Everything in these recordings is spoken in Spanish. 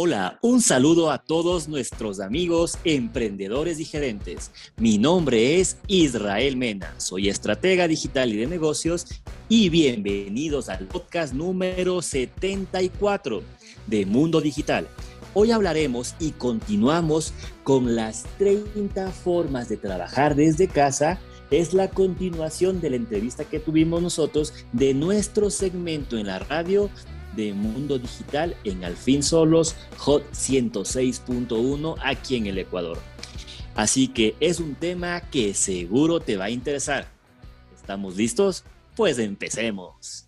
Hola, un saludo a todos nuestros amigos emprendedores y gerentes. Mi nombre es Israel Mena, soy estratega digital y de negocios y bienvenidos al podcast número 74 de Mundo Digital. Hoy hablaremos y continuamos con las 30 formas de trabajar desde casa. Es la continuación de la entrevista que tuvimos nosotros de nuestro segmento en la radio de Mundo Digital en Alfin Solos Hot 106.1 aquí en el Ecuador. Así que es un tema que seguro te va a interesar. ¿Estamos listos? Pues empecemos.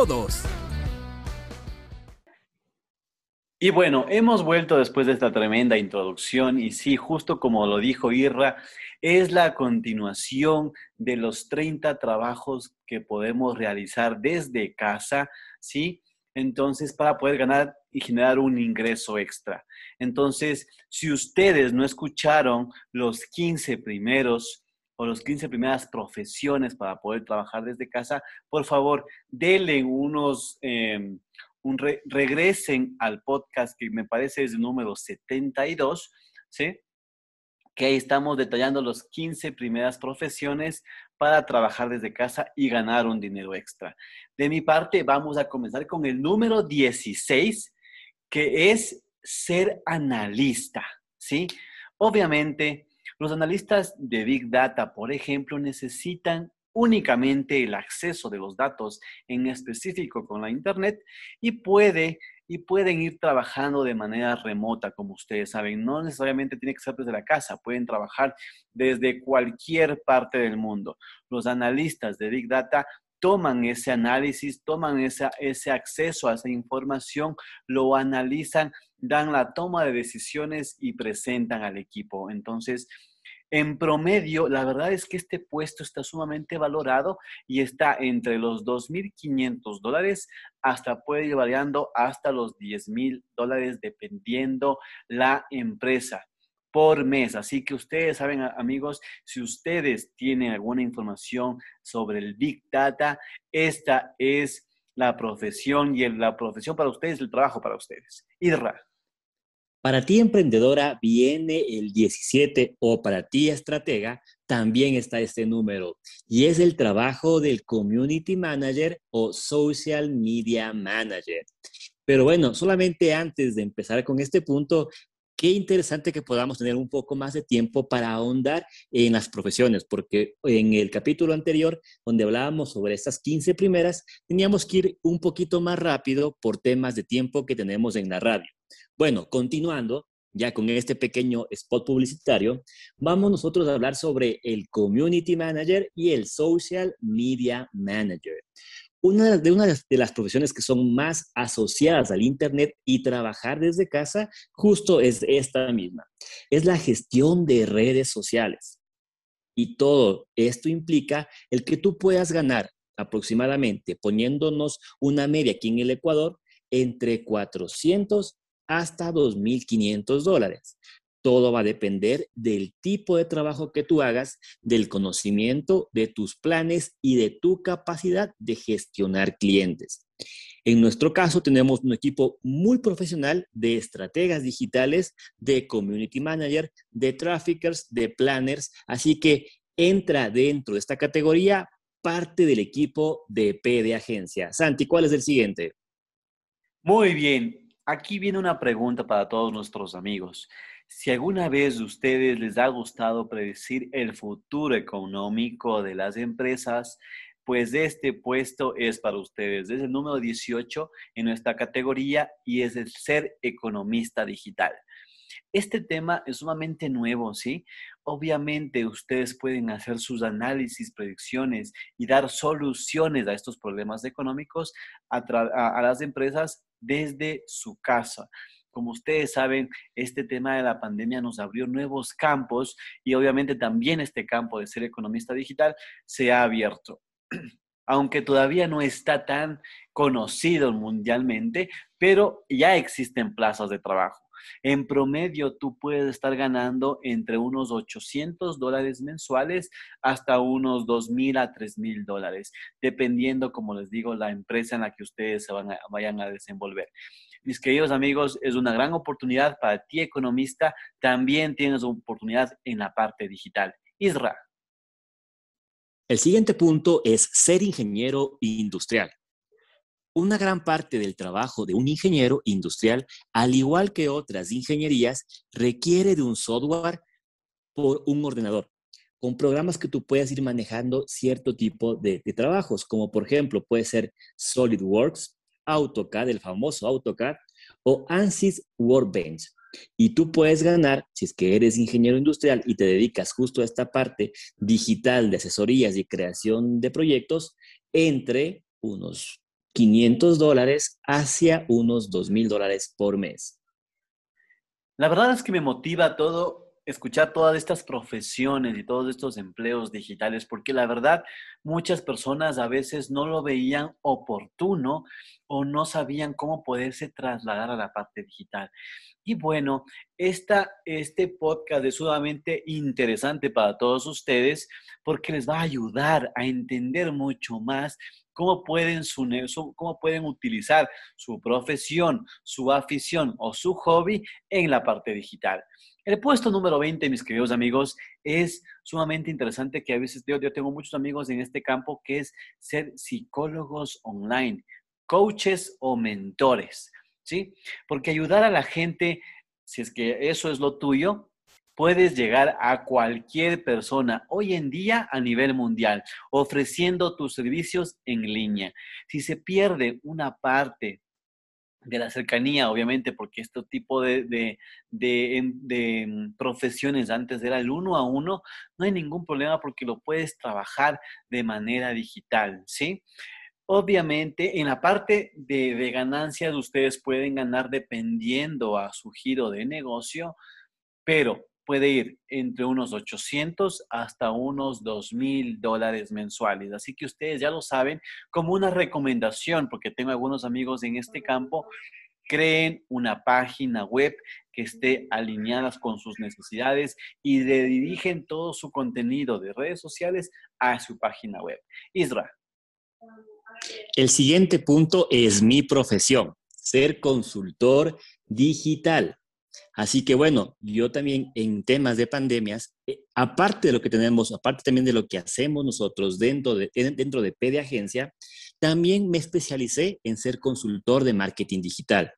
Y bueno, hemos vuelto después de esta tremenda introducción y sí, justo como lo dijo Irra, es la continuación de los 30 trabajos que podemos realizar desde casa, ¿sí? Entonces, para poder ganar y generar un ingreso extra. Entonces, si ustedes no escucharon los 15 primeros o las 15 primeras profesiones para poder trabajar desde casa, por favor, denle unos, em, un regresen al podcast que me parece es el número 72, ¿sí? Que ahí estamos detallando las 15 primeras profesiones para trabajar desde casa y ganar un dinero extra. De mi parte, vamos a comenzar con el número 16, que es ser analista, ¿sí? Obviamente, los analistas de Big Data, por ejemplo, necesitan únicamente el acceso de los datos en específico con la Internet y puede y pueden ir trabajando de manera remota, como ustedes saben. No necesariamente tiene que ser desde la casa, pueden trabajar desde cualquier parte del mundo. Los analistas de Big Data toman ese análisis, toman ese acceso a esa información, lo analizan, dan la toma de decisiones y presentan al equipo. Entonces, en promedio, la verdad es que este puesto está sumamente valorado y está entre los 2.500 dólares hasta puede ir variando hasta los 10.000 dólares dependiendo la empresa por mes. Así que ustedes saben, amigos, si ustedes tienen alguna información sobre el Big Data, esta es la profesión y la profesión para ustedes, el trabajo para ustedes. Irra. Para ti emprendedora viene el 17 o para ti estratega también está este número y es el trabajo del Community Manager o Social Media Manager. Pero bueno, solamente antes de empezar con este punto, qué interesante que podamos tener un poco más de tiempo para ahondar en las profesiones, porque en el capítulo anterior, donde hablábamos sobre estas 15 primeras, teníamos que ir un poquito más rápido por temas de tiempo que tenemos en la radio. Bueno, continuando, ya con este pequeño spot publicitario, vamos nosotros a hablar sobre el Community Manager y el Social Media Manager. Una de, una de las profesiones que son más asociadas al Internet y trabajar desde casa, justo es esta misma. Es la gestión de redes sociales. Y todo esto implica el que tú puedas ganar aproximadamente, poniéndonos una media aquí en el Ecuador, entre 400 hasta 2.500 dólares. Todo va a depender del tipo de trabajo que tú hagas, del conocimiento, de tus planes y de tu capacidad de gestionar clientes. En nuestro caso, tenemos un equipo muy profesional de estrategas digitales, de community manager, de traffickers, de planners. Así que entra dentro de esta categoría parte del equipo de P de agencia. Santi, ¿cuál es el siguiente? Muy bien aquí viene una pregunta para todos nuestros amigos. Si alguna vez a ustedes les ha gustado predecir el futuro económico de las empresas, pues este puesto es para ustedes. Es el número 18 en nuestra categoría y es el ser economista digital. Este tema es sumamente nuevo, ¿sí? Obviamente ustedes pueden hacer sus análisis, predicciones y dar soluciones a estos problemas económicos a, las empresas desde su casa. Como ustedes saben, este tema de la pandemia nos abrió nuevos campos y obviamente también este campo de ser economista digital se ha abierto. Aunque todavía no está tan conocido mundialmente, pero ya existen plazas de trabajo. En promedio, tú puedes estar ganando entre unos 800 dólares mensuales hasta unos 2.000 a 3.000 dólares, dependiendo, como les digo, la empresa en la que ustedes se vayan a desenvolver. Mis queridos amigos, es una gran oportunidad para ti, economista. También tienes oportunidad en la parte digital. Isra. El siguiente punto es ser ingeniero industrial. Una gran parte del trabajo de un ingeniero industrial, al igual que otras ingenierías, requiere de un software por un ordenador, con programas que tú puedas ir manejando cierto tipo de, trabajos, como por ejemplo puede ser SolidWorks, AutoCAD, el famoso AutoCAD, o ANSYS Workbench. Y tú puedes ganar, si es que eres ingeniero industrial y te dedicas justo a esta parte digital de asesorías y creación de proyectos, entre unos 500 dólares hacia unos 2 mil dólares por mes. La verdad es que me motiva todo escuchar todas estas profesiones y todos estos empleos digitales, porque la verdad muchas personas a veces no lo veían oportuno o no sabían cómo poderse trasladar a la parte digital. Y bueno, esta, este podcast es sumamente interesante para todos ustedes porque les va a ayudar a entender mucho más cómo pueden, su, cómo pueden utilizar su profesión, su afición o su hobby en la parte digital. El puesto número 20, mis queridos amigos, es sumamente interesante que a veces yo, yo tengo muchos amigos en este campo que es ser psicólogos online, coaches o mentores, ¿sí? Porque ayudar a la gente, si es que eso es lo tuyo, puedes llegar a cualquier persona hoy en día a nivel mundial, ofreciendo tus servicios en línea. Si se pierde una parte de la cercanía, obviamente, porque este tipo de, de, mm, profesiones antes era el uno a uno, no hay ningún problema porque lo puedes trabajar de manera digital, ¿sí? Obviamente, en la parte de, ganancias, ustedes pueden ganar dependiendo a su giro de negocio, pero puede ir entre unos 800 hasta unos 2 mil dólares mensuales. Así que ustedes ya lo saben, como una recomendación, porque tengo algunos amigos en este campo, creen una página web que esté alineada con sus necesidades y dirigen todo su contenido de redes sociales a su página web. Isra. El siguiente punto es mi profesión, ser consultor digital. Así que bueno, yo también en temas de pandemias, eh, aparte de lo que tenemos, aparte también de lo que hacemos nosotros dentro de, dentro de PD Agencia, también me especialicé en ser consultor de marketing digital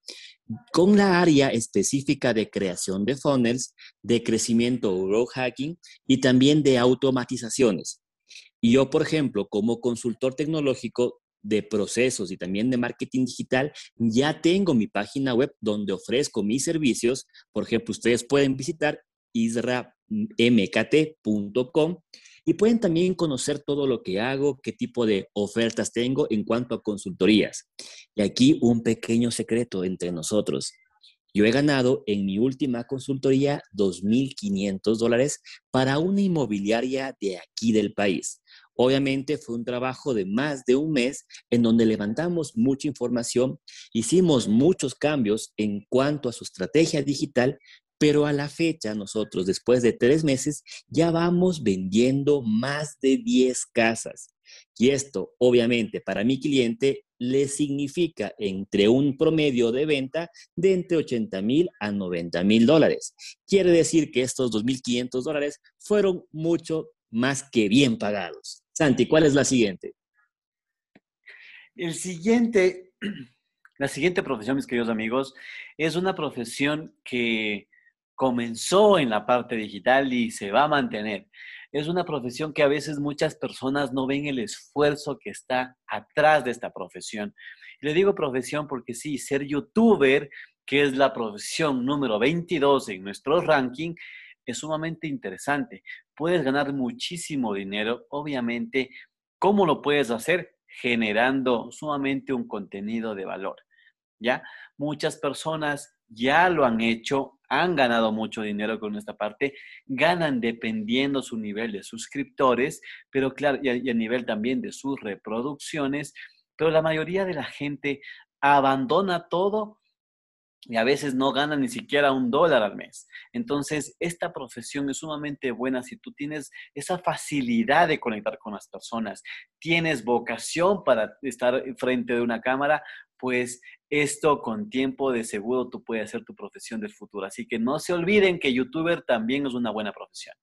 con la área específica de creación de funnels, de crecimiento growth hacking y también de automatizaciones. Y yo, por ejemplo, como consultor tecnológico, de procesos y también de marketing digital, ya tengo mi página web donde ofrezco mis servicios. Por ejemplo, ustedes pueden visitar isramkt.com y pueden también conocer todo lo que hago, qué tipo de ofertas tengo en cuanto a consultorías. Y aquí un pequeño secreto entre nosotros. Yo he ganado en mi última consultoría 2.500 dólares para una inmobiliaria de aquí del país. Obviamente fue un trabajo de más de un mes en donde levantamos mucha información, hicimos muchos cambios en cuanto a su estrategia digital, pero a la fecha nosotros, después de tres meses, ya vamos vendiendo más de 10 casas. Y esto, obviamente, para mi cliente le significa entre un promedio de venta de entre 80 mil a 90 mil dólares. Quiere decir que estos 2.500 dólares fueron mucho más que bien pagados. Santi, ¿cuál es la siguiente? El siguiente, la siguiente profesión, mis queridos amigos, es una profesión que comenzó en la parte digital y se va a mantener. Es una profesión que a veces muchas personas no ven el esfuerzo que está atrás de esta profesión. le digo profesión porque sí, ser youtuber, que es la profesión número 22 en nuestro ranking, es sumamente interesante. Puedes ganar muchísimo dinero, obviamente. ¿Cómo lo puedes hacer? Generando sumamente un contenido de valor. ¿ya? Muchas personas ya lo han hecho, han ganado mucho dinero con esta parte, ganan dependiendo su nivel de suscriptores, pero claro, y a, nivel también de sus reproducciones, pero la mayoría de la gente abandona todo y a veces no gana ni siquiera un dólar al mes. Entonces, esta profesión es sumamente buena si tú tienes esa facilidad de conectar con las personas, tienes vocación para estar frente de una cámara, pues esto con tiempo de seguro tú puedes hacer tu profesión del futuro. Así que no se olviden que youtuber también es una buena profesión.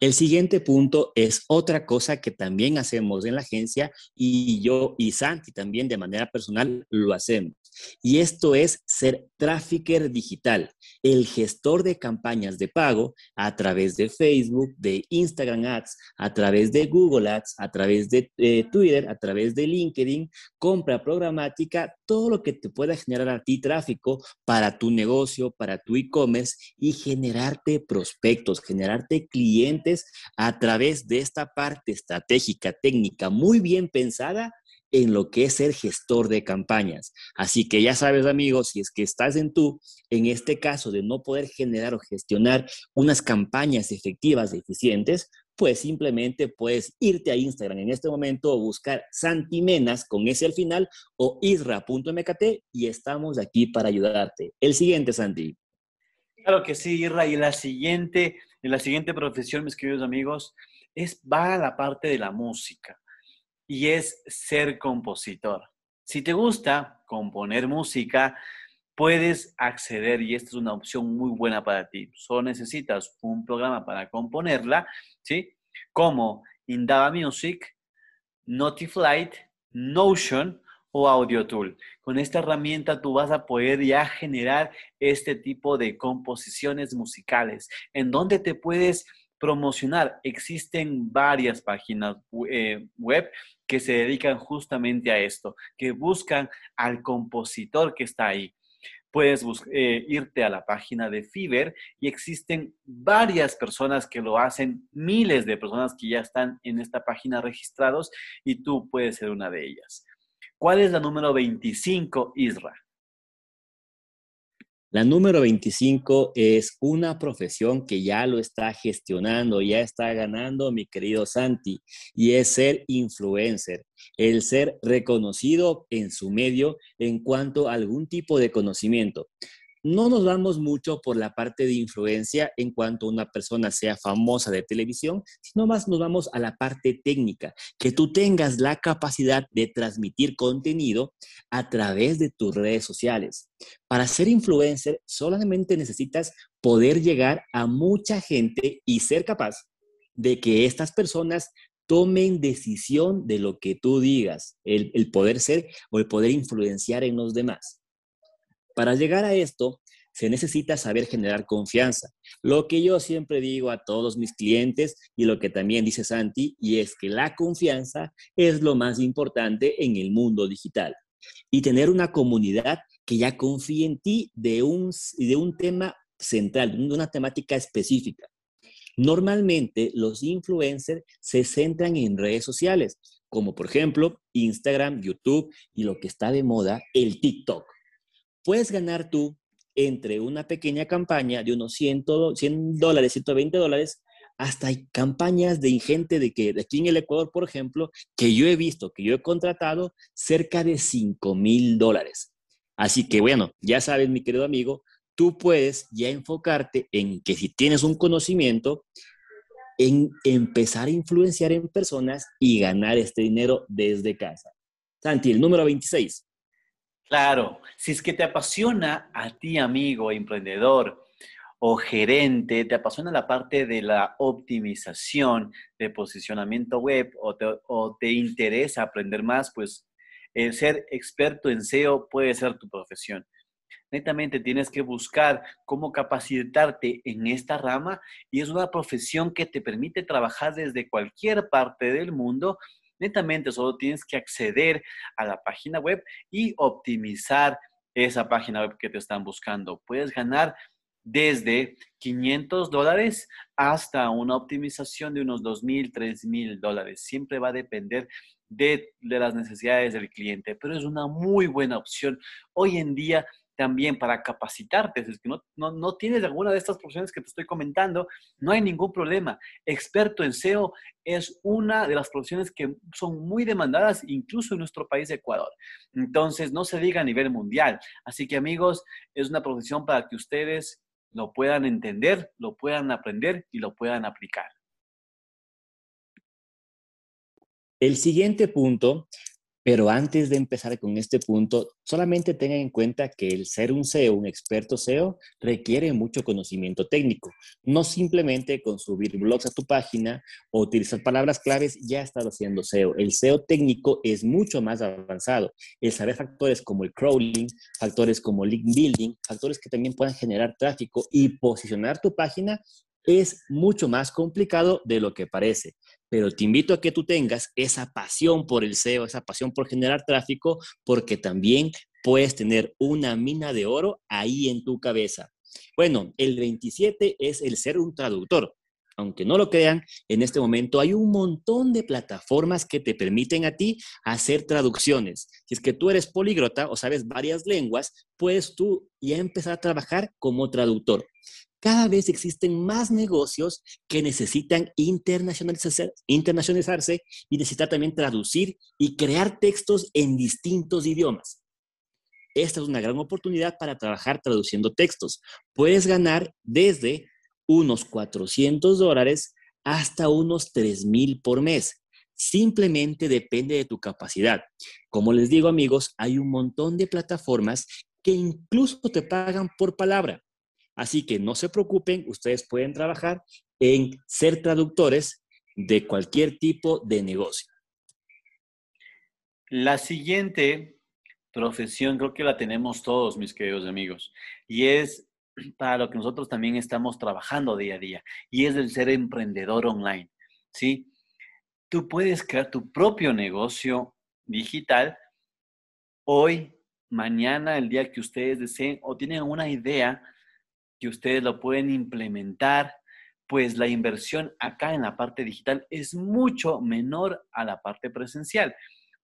El siguiente punto es otra cosa que también hacemos en la agencia y yo y Santi también de manera personal lo hacemos. Y esto es ser trafficker digital, el gestor de campañas de pago a través de Facebook, de Instagram Ads, a través de Google Ads, a través de eh, Twitter, a través de LinkedIn, compra programática, todo lo que te pueda generar a ti tráfico para tu negocio, para tu e-commerce y generarte prospectos, generarte clientes a través de esta parte estratégica, técnica, muy bien pensada en lo que es ser gestor de campañas. Así que ya sabes, amigos, si es que estás en tú, en este caso de no poder generar o gestionar unas campañas efectivas, eficientes, pues simplemente puedes irte a Instagram en este momento o buscar Santimenas con ese al final o isra.mkt y estamos aquí para ayudarte. El siguiente, Santi. Claro que sí, Isra. Y la siguiente, en la siguiente profesión, mis queridos amigos, es va a la parte de la música y es ser compositor. Si te gusta componer música, puedes acceder y esta es una opción muy buena para ti. Solo necesitas un programa para componerla, ¿sí? Como Indaba Music, Notiflight, Notion o Audio Tool. Con esta herramienta tú vas a poder ya generar este tipo de composiciones musicales en donde te puedes promocionar. Existen varias páginas eh, web que se dedican justamente a esto, que buscan al compositor que está ahí. Puedes eh, irte a la página de Fiverr y existen varias personas que lo hacen, miles de personas que ya están en esta página registrados y tú puedes ser una de ellas. ¿Cuál es la número 25, Isra? La número 25 es una profesión que ya lo está gestionando, ya está ganando mi querido Santi, y es ser influencer, el ser reconocido en su medio en cuanto a algún tipo de conocimiento no nos vamos mucho por la parte de influencia en cuanto una persona sea famosa de televisión, sino más nos vamos a la parte técnica, que tú tengas la capacidad de transmitir contenido a través de tus redes sociales. Para ser influencer solamente necesitas poder llegar a mucha gente y ser capaz de que estas personas tomen decisión de lo que tú digas, el, poder ser o el poder influenciar en los demás. Para llegar a esto, se necesita saber generar confianza. Lo que yo siempre digo a todos mis clientes y lo que también dice Santi, y es que la confianza es lo más importante en el mundo digital. Y tener una comunidad que ya confíe en ti de un, de un tema central, de una temática específica. Normalmente los influencers se centran en redes sociales, como por ejemplo Instagram, YouTube y lo que está de moda, el TikTok puedes ganar tú entre una pequeña campaña de unos 100, 100 dólares, 120 dólares, hasta hay campañas de ingente de que aquí en el Ecuador, por ejemplo, que yo he visto, que yo he contratado cerca de 5 mil dólares. Así que bueno, ya sabes, mi querido amigo, tú puedes ya enfocarte en que si tienes un conocimiento, en empezar a influenciar en personas y ganar este dinero desde casa. Santi, el número 26. Claro, si es que te apasiona a ti, amigo, emprendedor o gerente, te apasiona la parte de la optimización de posicionamiento web o te, o te interesa aprender más, pues el ser experto en SEO puede ser tu profesión. Netamente tienes que buscar cómo capacitarte en esta rama y es una profesión que te permite trabajar desde cualquier parte del mundo Netamente solo tienes que acceder a la página web y optimizar esa página web que te están buscando. Puedes ganar desde 500 dólares hasta una optimización de unos 2.000, 3.000 dólares. Siempre va a depender de, de, las necesidades del cliente, pero es una muy buena opción. Hoy en día también para capacitarte. Si es que no, no, no, tienes alguna de estas profesiones que te estoy comentando, no hay ningún problema. Experto en SEO es una de las profesiones que son muy demandadas incluso en nuestro país, Ecuador. Entonces, no se diga a nivel mundial. Así que amigos, es una profesión para que ustedes lo puedan entender, lo puedan aprender y lo puedan aplicar. El siguiente punto pero antes de empezar con este punto, solamente tengan en cuenta que el ser un SEO, un experto SEO, requiere mucho conocimiento técnico. No simplemente con subir blogs a tu página o utilizar palabras claves ya estás haciendo SEO. El SEO técnico es mucho más avanzado. El saber factores como el crawling, factores como link building, factores que también puedan generar tráfico y posicionar tu página es mucho más complicado de lo que parece pero te invito a que tú tengas esa pasión por el SEO, esa pasión por generar tráfico, porque también puedes tener una mina de oro ahí en tu cabeza. Bueno, el 27 es el ser un traductor. Aunque no lo crean, en este momento hay un montón de plataformas que te permiten a ti hacer traducciones. Si es que tú eres políglota o sabes varias lenguas, puedes tú ya empezar a trabajar como traductor cada vez existen más negocios que necesitan internacionalizarse, y necesitan también traducir y crear textos en distintos idiomas. Esta es una gran oportunidad para trabajar traduciendo textos. Puedes ganar desde unos 400 dólares hasta unos 3 mil por mes. Simplemente depende de tu capacidad. Como les digo amigos, hay un montón de plataformas que incluso te pagan por palabra. Así que no se preocupen, ustedes pueden trabajar en ser traductores de cualquier tipo de negocio. La siguiente profesión creo que la tenemos todos, mis queridos amigos, y es para lo que nosotros también estamos trabajando día a día, y es el ser emprendedor online, ¿sí? Tú puedes crear tu propio negocio digital hoy, mañana, el día que ustedes deseen o tienen una idea que ustedes lo pueden implementar, pues la inversión acá en la parte digital es mucho menor a la parte presencial.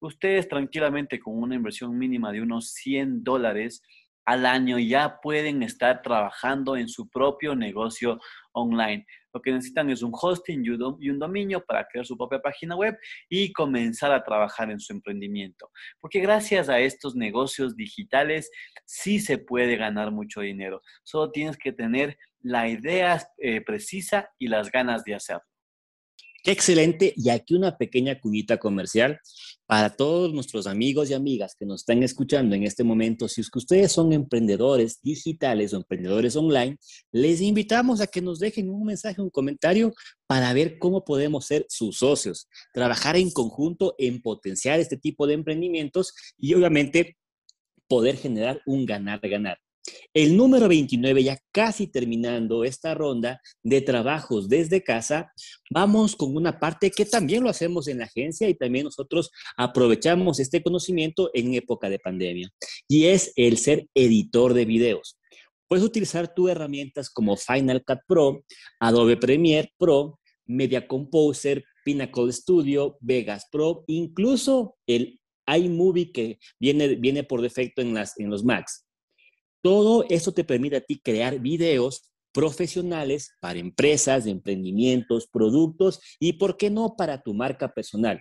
Ustedes tranquilamente con una inversión mínima de unos 100 dólares al año ya pueden estar trabajando en su propio negocio online. Lo que necesitan es un hosting y un dominio para crear su propia página web y comenzar a trabajar en su emprendimiento. Porque gracias a estos negocios digitales sí se puede ganar mucho dinero. Solo tienes que tener la idea eh, precisa y las ganas de hacerlo. Qué excelente. Y aquí una pequeña cuñita comercial para todos nuestros amigos y amigas que nos están escuchando en este momento. Si es que ustedes son emprendedores digitales o emprendedores online, les invitamos a que nos dejen un mensaje, un comentario para ver cómo podemos ser sus socios, trabajar en conjunto en potenciar este tipo de emprendimientos y obviamente poder generar un ganar-ganar. El número 29, ya casi terminando esta ronda de trabajos desde casa, vamos con una parte que también lo hacemos en la agencia y también nosotros aprovechamos este conocimiento en época de pandemia, y es el ser editor de videos. Puedes utilizar tus herramientas como Final Cut Pro, Adobe Premiere Pro, Media Composer, Pinnacle Studio, Vegas Pro, incluso el iMovie que viene, viene por defecto en, las, en los Macs. Todo esto te permite a ti crear videos profesionales para empresas, emprendimientos, productos y, ¿por qué no, para tu marca personal?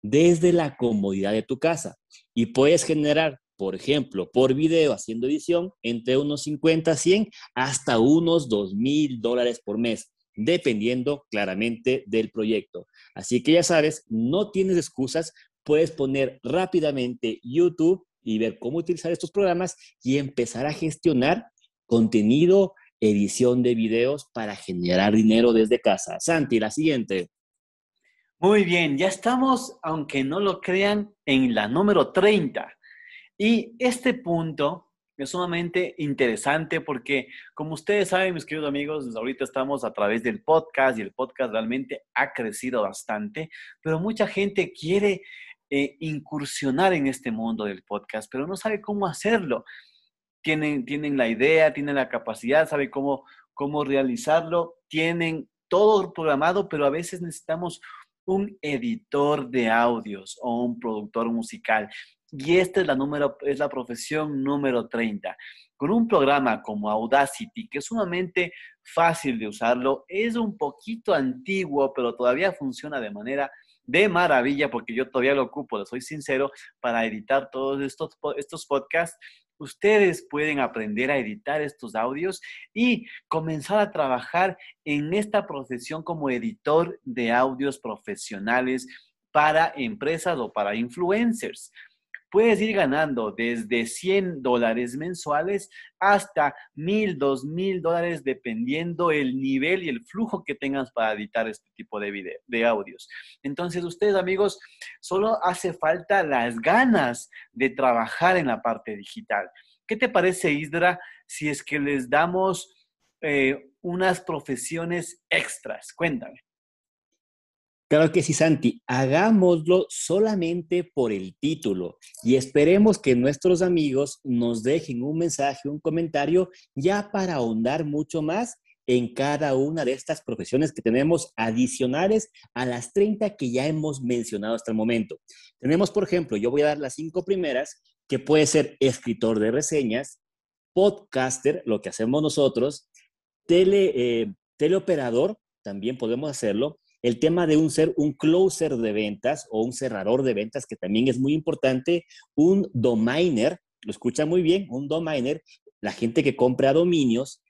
Desde la comodidad de tu casa. Y puedes generar, por ejemplo, por video haciendo edición, entre unos 50, 100 hasta unos 2 mil dólares por mes, dependiendo claramente del proyecto. Así que ya sabes, no tienes excusas, puedes poner rápidamente YouTube y ver cómo utilizar estos programas y empezar a gestionar contenido, edición de videos para generar dinero desde casa. Santi, la siguiente. Muy bien, ya estamos, aunque no lo crean, en la número 30. Y este punto es sumamente interesante porque, como ustedes saben, mis queridos amigos, ahorita estamos a través del podcast y el podcast realmente ha crecido bastante, pero mucha gente quiere eh, incursionar en este mundo del podcast, pero no sabe cómo hacerlo. Tienen, tienen la idea, tienen la capacidad, saben cómo, cómo realizarlo, tienen todo programado, pero a veces necesitamos un editor de audios o un productor musical. Y esta es la, número, es la profesión número 30. Con un programa como Audacity, que es sumamente fácil de usarlo, es un poquito antiguo, pero todavía funciona de manera de maravilla, porque yo todavía lo ocupo, le soy sincero, para editar todos estos, estos podcasts. Ustedes pueden aprender a editar estos audios y comenzar a trabajar en esta profesión como editor de audios profesionales para empresas o para influencers puedes ir ganando desde 100 dólares mensuales hasta 1000, 2000 dólares dependiendo el nivel y el flujo que tengas para editar este tipo de, video, de audios. Entonces, ustedes amigos, solo hace falta las ganas de trabajar en la parte digital. ¿Qué te parece, Isdra, si es que les damos eh, unas profesiones extras? Cuéntame. Claro que sí, Santi. Hagámoslo solamente por el título y esperemos que nuestros amigos nos dejen un mensaje, un comentario, ya para ahondar mucho más en cada una de estas profesiones que tenemos adicionales a las 30 que ya hemos mencionado hasta el momento. Tenemos, por ejemplo, yo voy a dar las cinco primeras, que puede ser escritor de reseñas, podcaster, lo que hacemos nosotros, tele, eh, teleoperador, también podemos hacerlo, el tema de un ser un closer de ventas o un cerrador de ventas, que también es muy importante, un domainer, lo escucha muy bien, un domainer, la gente que compra dominios,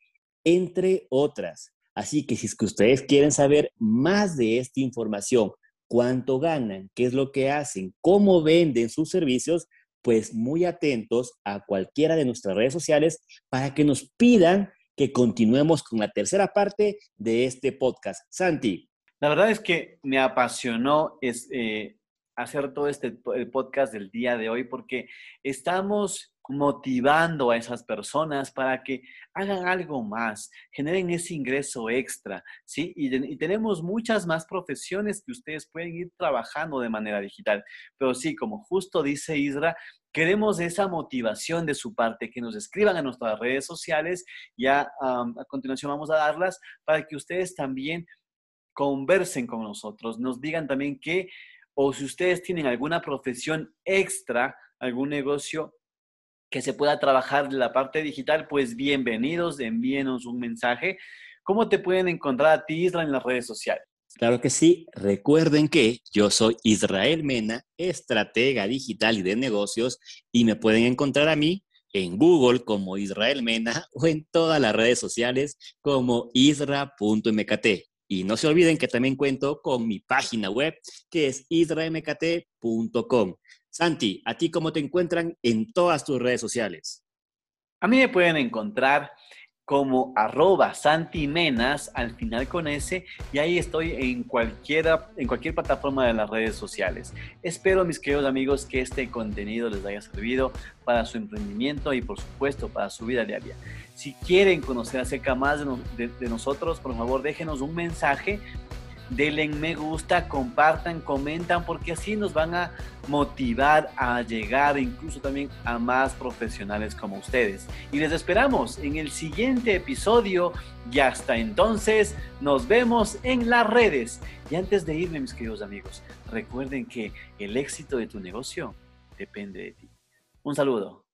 entre otras. Así que si es que ustedes quieren saber más de esta información, cuánto ganan, qué es lo que hacen, cómo venden sus servicios, pues muy atentos a cualquiera de nuestras redes sociales para que nos pidan que continuemos con la tercera parte de este podcast. Santi, la verdad es que me apasionó es, eh, hacer todo este podcast del día de hoy porque estamos motivando a esas personas para que hagan algo más, generen ese ingreso extra, ¿sí? Y, tenemos muchas más profesiones que ustedes pueden ir trabajando de manera digital. Pero sí, como justo dice Isra, queremos esa motivación de su parte, que nos escriban a nuestras redes sociales. Ya a continuación vamos a darlas para que ustedes también conversen con nosotros, nos digan también que, o si ustedes tienen alguna profesión extra, algún negocio que se pueda trabajar de la parte digital, pues bienvenidos, envíenos un mensaje. ¿Cómo te pueden encontrar a ti, Israel, en las redes sociales? Claro que sí. Recuerden que yo soy Israel Mena, estratega digital y de negocios, y me pueden encontrar a mí en Google como Israel Mena o en todas las redes sociales como isra.mkt. Y no se olviden que también cuento con mi página web, que es isramkt.com. Santi, ¿a ti cómo te encuentran en todas tus redes sociales? A mí me pueden encontrar como arroba santimenas al final con S y ahí estoy en, cualquiera, en cualquier plataforma de las redes sociales. Espero mis queridos amigos que este contenido les haya servido para su emprendimiento y por supuesto para su vida diaria. Si quieren conocer acerca más de nosotros, por favor déjenos un mensaje denle me gusta, compartan, comentan, porque así nos van a motivar a llegar incluso también a más profesionales como ustedes. Y les esperamos en el siguiente episodio y hasta entonces nos vemos en las redes. Y antes de irme, mis queridos amigos, recuerden que el éxito de tu negocio depende de ti. Un saludo.